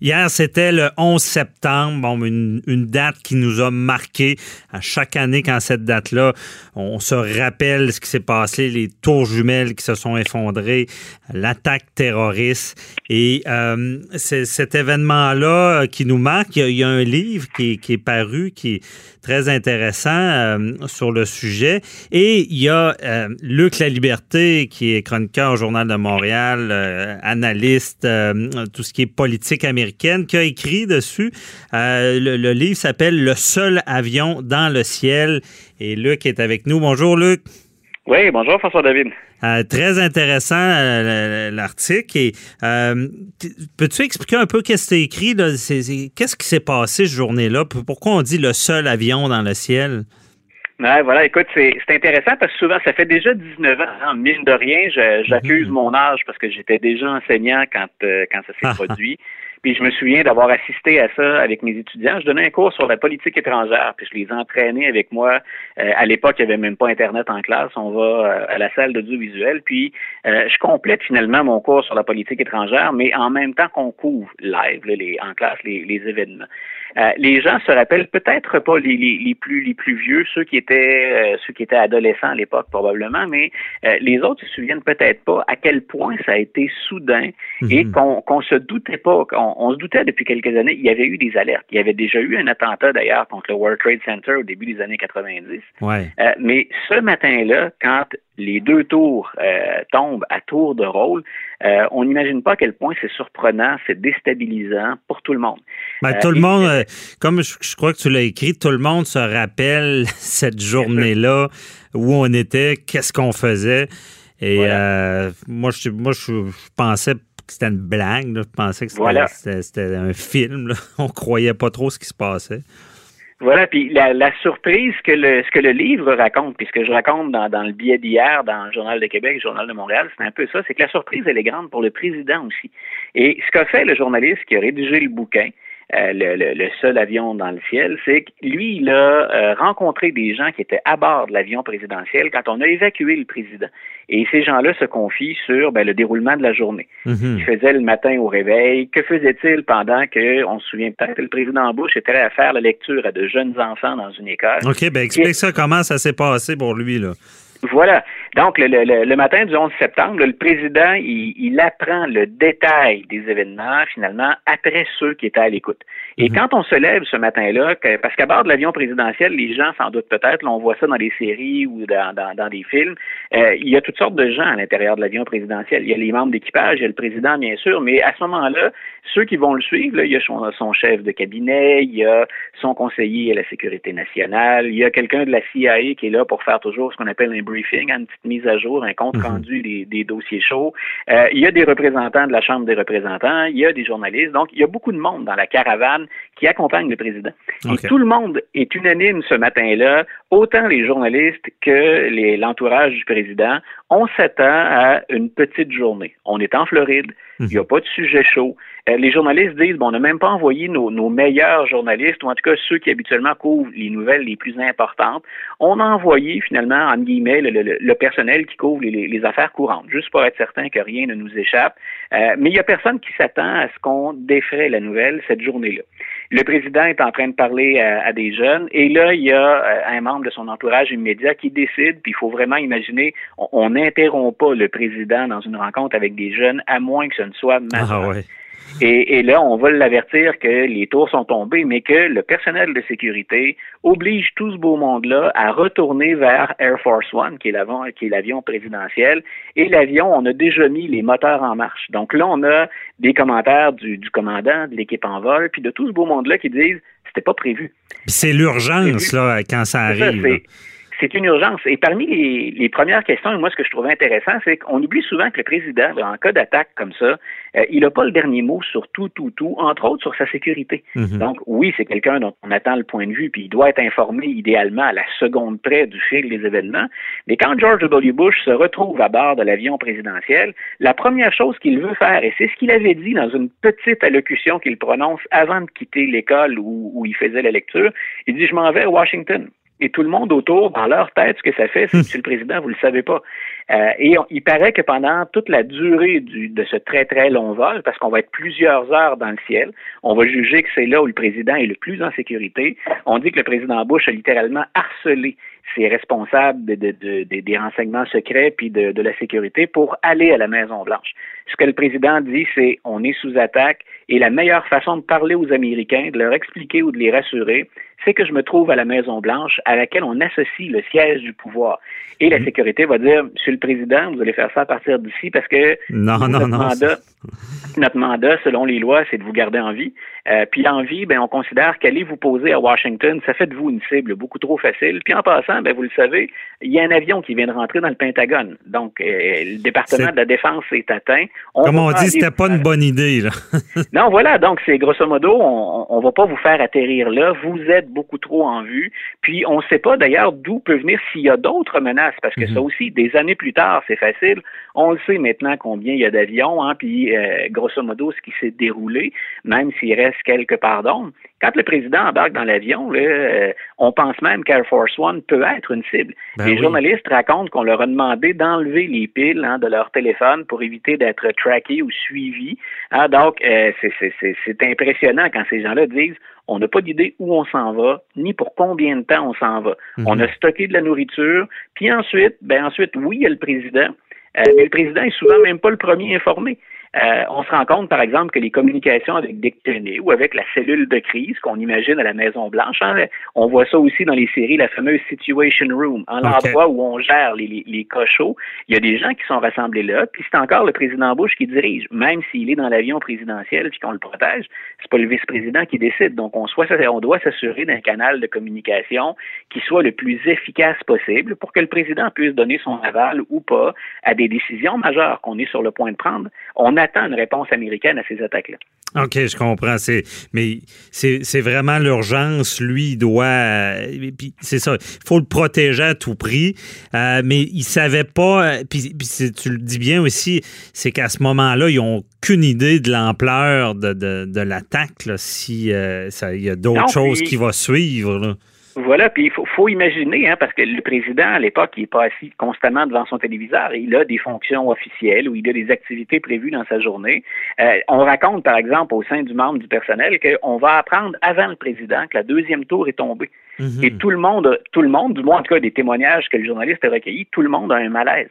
Hier, c'était le 11 septembre, bon, une, date qui nous a marqué à chaque année quand cette date-là, on se rappelle ce qui s'est passé, les tours jumelles qui se sont effondrées, l'attaque terroriste. Et euh, cet événement-là qui nous marque. Il y, a, un livre qui, est paru, qui est très intéressant euh, sur le sujet. Et il y a euh, Luc La Liberté, qui est chroniqueur au Journal de Montréal, euh, analyste, tout ce qui est politique américaine qui a écrit dessus. Euh, le, le, livre s'appelle Le seul avion dans le ciel. Et Luc est avec nous. Bonjour, Luc. Oui, bonjour, François David. Euh, très intéressant euh, l'article. Et peux-tu expliquer un peu qu'est-ce que tu écrit? Qu'est-ce qui s'est passé cette journée-là? Pourquoi on dit le seul avion dans le ciel? Ouais, voilà, écoute, c'est intéressant parce que souvent, ça fait déjà 19 ans, hein, mine de rien, j'accuse mm -hmm. mon âge parce que j'étais déjà enseignant quand, quand ça s'est produit. Puis je me souviens d'avoir assisté à ça avec mes étudiants. Je donnais un cours sur la politique étrangère, puis je les entraînais avec moi. Euh, à l'époque, il n'y avait même pas Internet en classe. On va euh, à la salle d'audiovisuel, puis euh, je complète finalement mon cours sur la politique étrangère, mais en même temps qu'on couvre live là, les, en classe les, les événements. Euh, les gens se rappellent peut-être pas les, les, les, plus les plus vieux, ceux qui étaient ceux qui étaient adolescents à l'époque probablement, mais les autres se souviennent peut-être pas à quel point ça a été soudain et qu'on qu'on se doutait pas, qu'on on se doutait depuis quelques années, il y avait eu des alertes. Il y avait déjà eu un attentat d'ailleurs contre le World Trade Center au début des années 90. Ouais. Euh, mais ce matin-là, quand les deux tours euh, tombent à tour de rôle, euh, on n'imagine pas à quel point c'est surprenant, c'est déstabilisant pour tout le monde. Ben, tout le monde, euh, comme je, je, crois que tu l'as écrit, tout le monde se rappelle cette journée-là où on était, qu'est-ce qu'on faisait. Et voilà. moi, je, moi, je pensais c'était une blague. Là. Je pensais que c'était voilà. un film. Là. On croyait pas trop ce qui se passait. Voilà, puis la, surprise que le ce que le livre raconte, puis ce que je raconte dans, dans le billet d'hier, dans le Journal de Québec, le Journal de Montréal, c'est un peu ça, c'est que la surprise, elle est grande pour le président aussi. Et ce qu'a fait le journaliste qui a rédigé le bouquin, euh, le, le, le, seul avion dans le ciel, c'est que lui, il a euh, rencontré des gens qui étaient à bord de l'avion présidentiel quand on a évacué le président. Et ces gens-là se confient sur ben, le déroulement de la journée. Mm -hmm. Il faisait le matin au réveil. Que faisait-il pendant que, on se souvient peut-être, le président Bush était à faire la lecture à de jeunes enfants dans une école? OK, ben explique ça, comment ça s'est passé pour lui, là. Voilà. Donc, le, le, le, matin du 11 septembre, le président, il, il, apprend le détail des événements, finalement, après ceux qui étaient à l'écoute. Et -hmm. quand on se lève ce matin-là, parce qu'à bord de l'avion présidentiel, les gens s'en doutent peut-être, on voit ça dans des séries ou dans, dans, dans des films, euh, il y a toutes sortes de gens à l'intérieur de l'avion présidentiel. Il y a les membres d'équipage, il y a le président, bien sûr, mais à ce moment-là, ceux qui vont le suivre, là, il y a son, son, chef de cabinet, il y a son conseiller à la sécurité nationale, il y a quelqu'un de la CIA qui est là pour faire toujours ce qu'on appelle un briefing, une petite mise à jour, un compte rendu mm -hmm. des, des, dossiers chauds. Euh, il y a des représentants de la Chambre des représentants, il y a des journalistes. Donc, il y a beaucoup de monde dans la caravane qui accompagne le président. Okay. Et tout le monde est unanime ce matin-là, autant les journalistes que l'entourage du président. On s'attend à une petite journée. On est en Floride, il n'y a pas de sujet chaud. Euh, les journalistes disent, bon, on n'a même pas envoyé nos, meilleurs journalistes, ou en tout cas ceux qui habituellement couvrent les nouvelles les plus importantes. On a envoyé finalement, en guillemets, le, personnel qui couvre les, les, affaires courantes, juste pour être certain que rien ne nous échappe. Euh, mais il n'y a personne qui s'attend à ce qu'on défraie la nouvelle cette journée-là. Le président est en train de parler à, à, des jeunes, et là, il y a euh, un membre de son entourage immédiat qui décide, puis il faut vraiment imaginer, on n'interrompt pas le président dans une rencontre avec des jeunes, à moins que ce ne soit Ah ouais. Et, et, là, on va l'avertir que les tours sont tombés, mais que le personnel de sécurité oblige tout ce beau monde-là à retourner vers Air Force One, qui est l'avion, présidentiel. Et l'avion, on a déjà mis les moteurs en marche. Donc là, on a des commentaires du, du commandant, de l'équipe en vol, puis de tout ce beau monde-là qui disent c'était pas prévu. C'est l'urgence, là, quand ça arrive. C'est une urgence. Et parmi les, les, premières questions, moi, ce que je trouvais intéressant, c'est qu'on oublie souvent que le président, en cas d'attaque comme ça, euh, il n'a pas le dernier mot sur tout, tout, tout, entre autres sur sa sécurité. Mhm. Donc, oui, c'est quelqu'un dont on attend le point de vue, puis il doit être informé idéalement à la seconde près du fil des événements. Mais quand George W. Bush se retrouve à bord de l'avion présidentiel, la première chose qu'il veut faire, et c'est ce qu'il avait dit dans une petite allocution qu'il prononce avant de quitter l'école où, où il faisait la lecture, il dit, je m'en vais à Washington et tout le monde autour, dans leur tête, ce que ça fait, c'est Monsieur le Président, vous le savez pas. Euh, et il paraît que pendant toute la durée du, de ce très très long vol, parce qu'on va être plusieurs heures dans le ciel, on va juger que c'est là où le président est le plus en sécurité. On dit que le président Bush a littéralement harcelé ses responsables de, de, des renseignements secrets puis de, de la sécurité pour aller à la Maison Blanche. Ce que le président dit, c'est on est sous attaque et la meilleure façon de parler aux Américains, de leur expliquer ou de les rassurer, c'est que je me trouve à la Maison-Blanche à laquelle on associe le siège du pouvoir. Et la mhm. sécurité va dire, Monsieur le Président, vous allez faire ça à partir d'ici parce que non, non, non, mandat, notre mandat, selon les lois, c'est de vous garder en vie. Euh, puis en vie, ben, on considère qu'aller vous poser à Washington, ça fait de vous une cible beaucoup trop facile. Puis en passant, ben, vous le savez, il y a un avion qui vient de rentrer dans le Pentagone. Donc, euh, le département de la Défense est atteint. Comme on dit, c'était pas une bonne idée. Là. non, voilà. Donc, c'est grosso modo, on, on va pas vous faire atterrir là. Vous êtes beaucoup trop en vue. Puis, on ne sait pas d'ailleurs d'où peut venir s'il y a d'autres menaces, parce que ça mhm. aussi, des années plus tard, c'est facile. On le sait maintenant combien il y a d'avions, hein, puis euh, grosso modo, ce qui s'est déroulé, même s'il reste quelques pardons. Quand le président embarque dans l'avion, euh, on pense même qu'Air Force One peut être une cible. Ben les journalistes racontent qu'on leur a demandé d'enlever les piles hein, de leur téléphone pour éviter d'être traqués ou suivis. Hein, donc, euh, c'est impressionnant quand ces gens-là disent on n'a pas d'idée où on s'en va, ni pour combien de temps on s'en va. Mhm. On a stocké de la nourriture, puis ensuite, ben ensuite, oui, il y a le président, euh, mais le président est souvent même pas le premier informé. Euh, on se rend compte, par exemple, que les communications avec Dick Cheney ou avec la cellule de crise qu'on imagine à la Maison-Blanche, hein, on voit ça aussi dans les séries, la fameuse Situation Room, en l'endroit où on gère les, les, cochots. Il y a des gens qui sont rassemblés là, puis c'est encore le président Bush qui dirige, même s'il est dans l'avion présidentiel puis qu'on le protège, c'est pas le vice-président qui décide. Donc, on, soit, on doit s'assurer d'un canal de communication qui soit le plus efficace possible pour que le président puisse donner son aval ou pas à des décisions majeures qu'on est sur le point de prendre. On attend une réponse américaine à ces attaques-là. OK, je comprends. C'est, mais c'est, vraiment l'urgence. Lui, il doit. Euh, c'est ça. Il faut le protéger à tout prix. Euh, mais il savait pas. Euh, puis, tu le dis bien aussi, c'est qu'à ce moment-là, ils n'ont aucune idée de l'ampleur de, de, l'attaque. Si il y a d'autres choses qui vont suivre. Là. Voilà, puis il faut, faut imaginer, hein, parce que le président, à l'époque, il n'est pas assis constamment devant son téléviseur. Il a des fonctions officielles ou il a des activités prévues dans sa journée. Euh, on raconte, par exemple, au sein du membre du personnel qu'on va apprendre avant le président que la deuxième tour est tombée. Mhm. Et tout le monde, tout le monde, du moins en tout cas des témoignages que le journaliste a recueillis, tout le monde a un malaise.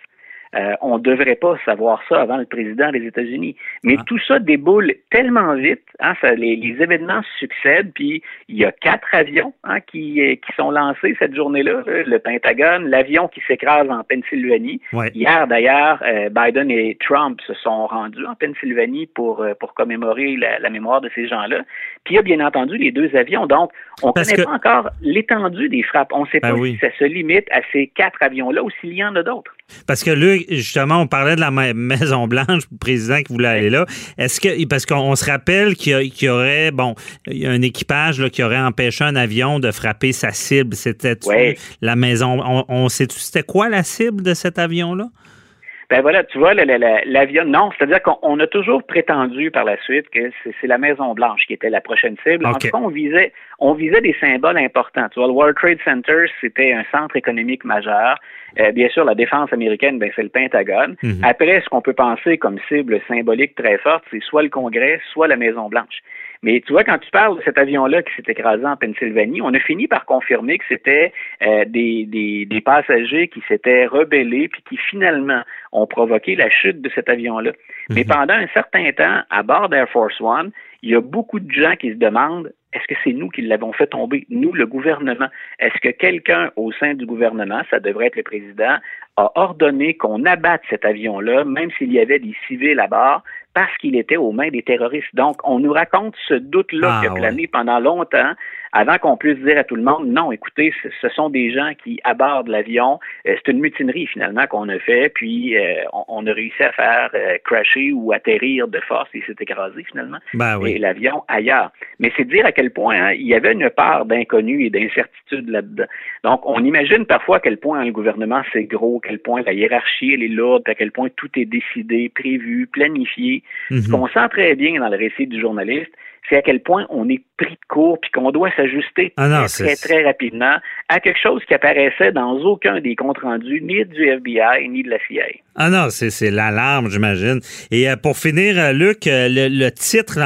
Euh, on ne devrait pas savoir ça avant le président des États-Unis. Mais ah. tout ça déboule tellement vite, hein, les, événements succèdent, puis il y a quatre avions hein, qui, euh, qui sont lancés cette journée-là, le Pentagone, l'avion qui s'écrase en Pennsylvanie. Hier, d'ailleurs, euh, Biden et Trump se sont rendus en Pennsylvanie pour, pour commémorer la, mémoire de ces gens-là. Y a bien entendu les deux avions. Donc, on ne connaît pas encore l'étendue des frappes. On ne sait ben pas si ça se limite à ces quatre avions-là ou s'il y en a d'autres. Parce que là, justement, on parlait de la Maison Blanche, le président qui voulait aller là. Est-ce que parce qu'on se rappelle qu'il y, aurait bon, un équipage là, qui aurait empêché un avion de frapper sa cible. C'était la maison? On, on sait c'était quoi la cible de cet avion là? Ben voilà, tu vois, l'avion, non, c'est-à-dire qu'on a toujours prétendu par la suite que c'est la Maison Blanche qui était la prochaine cible. En tout cas, on visait, on visait des symboles importants. Tu vois, le World Trade Center, c'était un centre économique majeur. Euh, bien sûr, la défense américaine, ben, c'est le Pentagone. Mhm. Après, ce qu'on peut penser comme cible symbolique très forte, c'est soit le Congrès, soit la Maison Blanche. Mais tu vois, quand tu parles de cet avion-là qui s'est écrasé en Pennsylvanie, on a fini par confirmer que c'était euh, des, des, des, passagers qui s'étaient rebellés puis qui finalement ont provoqué la chute de cet avion-là. Mais mhm. pendant un certain temps, à bord d'Air Force One, il y a beaucoup de gens qui se demandent est-ce que c'est nous qui l'avons fait tomber, nous, le gouvernement? Est-ce que quelqu'un au sein du gouvernement, ça devrait être le président, a ordonné qu'on abatte cet avion-là, même s'il y avait des civils à bord, parce qu'il était aux mains des terroristes? Donc, on nous raconte ce doute-là ah, qui a plané pendant longtemps avant qu'on puisse dire à tout le monde, non, écoutez, ce sont des gens qui abordent l'avion. Euh, c'est une mutinerie finalement qu'on a fait, puis euh, on, a réussi à faire euh, crasher ou atterrir de force et s'est écrasé finalement. Ben oui. Et l'avion ailleurs. Mais c'est dire à quel point hein, il y avait une part d'inconnu et d'incertitude là-dedans. Donc, on imagine parfois à quel point le gouvernement c'est gros, à quel point la hiérarchie elle est lourde, à quel point tout est décidé, prévu, planifié. Ce mhm. qu'on sent très bien dans le récit du journaliste, c'est à quel point on est pris de court puis qu'on doit s'ajuster ah très, très, rapidement à quelque chose qui apparaissait dans aucun des comptes rendus, ni du FBI, ni de la CIA. Ah non, c'est l'alarme, j'imagine. Et euh, pour finir, euh, Luc, euh, le, titre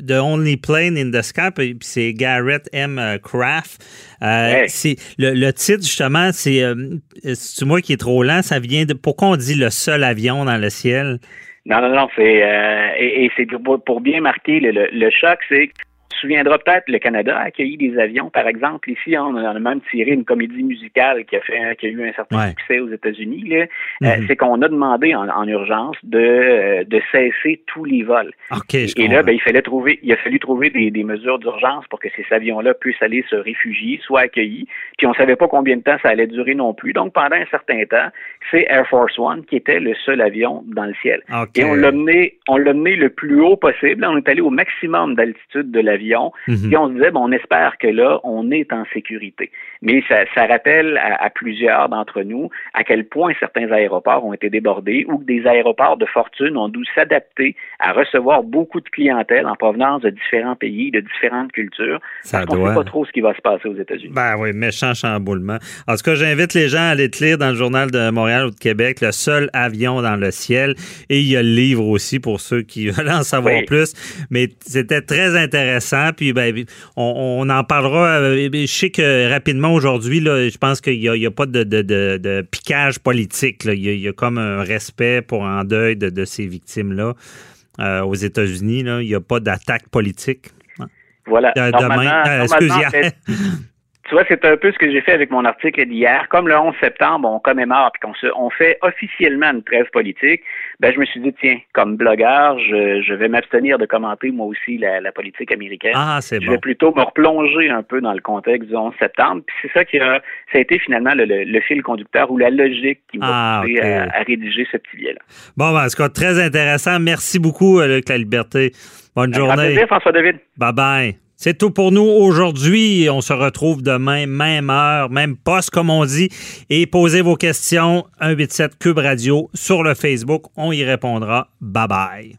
de Only Plane in the Sky, c'est Garrett M. Craft. le, titre, justement, c'est c'est moi qui est trop lent, ça vient de pourquoi on dit le seul avion dans le ciel? Non, non, non, c'est euh, et, c'est pour, pour, bien marquer le, le, le choc, c'est se souviendra peut-être, le Canada a accueilli des avions, par exemple. Ici, on a même tiré une comédie musicale qui a, fait, qui a eu un certain succès aux États-Unis. Mhm. c'est qu'on a demandé en, urgence de, euh, de cesser tous les vols. et là, ben, il fallait trouver, il a fallu trouver des, des mesures d'urgence pour que ces avions-là puissent aller se réfugier, soit accueillis. Puis on savait pas combien de temps ça allait durer non plus. Donc pendant un certain temps, c'est Air Force One qui était le seul avion dans le ciel. Et on l'a mené, on l'a mené le plus haut possible. On est allé au maximum d'altitude de l'avion Mhm. Puis on se disait, bon, on espère que là, on est en sécurité. Mais ça, rappelle à, plusieurs d'entre nous à quel point certains aéroports ont été débordés ou que des aéroports de fortune ont dû s'adapter à recevoir beaucoup de clientèle en provenance de différents pays, de différentes cultures. Ça parce ne sait pas trop ce qui va se passer aux États-Unis. Ben oui, méchant chamboulement. En tout cas, j'invite les gens à aller te lire dans le journal de Montréal ou de Québec, le seul avion dans le ciel. Et il y a le livre aussi pour ceux qui veulent en savoir plus. Mais c'était très intéressant. Puis ben, on, en parlera. Euh, je sais que rapidement aujourd'hui, je pense qu'il n'y a, pas de, piquage politique. Il, y a, comme un respect pour en deuil de, ces victimes-là. Euh, aux États-Unis, il n'y a pas d'attaque politique. Voilà. demain, euh, Tu vois, c'est un peu ce que j'ai fait avec mon article d'hier. Comme le 11 septembre, on commémore puis qu'on on fait officiellement une trêve politique, ben je me suis dit tiens, comme blogueur, je, vais m'abstenir de commenter moi aussi la, politique américaine. Ah, c'est bon. Je vais plutôt me replonger un peu dans le contexte du 11 septembre. Puis c'est ça qui a, ça a été finalement le, fil conducteur ou la logique qui m'a ah, à, rédiger ce petit billet-là. Bon, ben, en tout cas, très intéressant. Merci beaucoup, euh, Luc La Liberté. Bonne journée. plaisir, François David. Bye bye. C'est tout pour nous aujourd'hui. On se retrouve demain, même heure, même poste, comme on dit. Et posez vos questions, 187 Cube Radio sur le Facebook. On y répondra. Bye bye.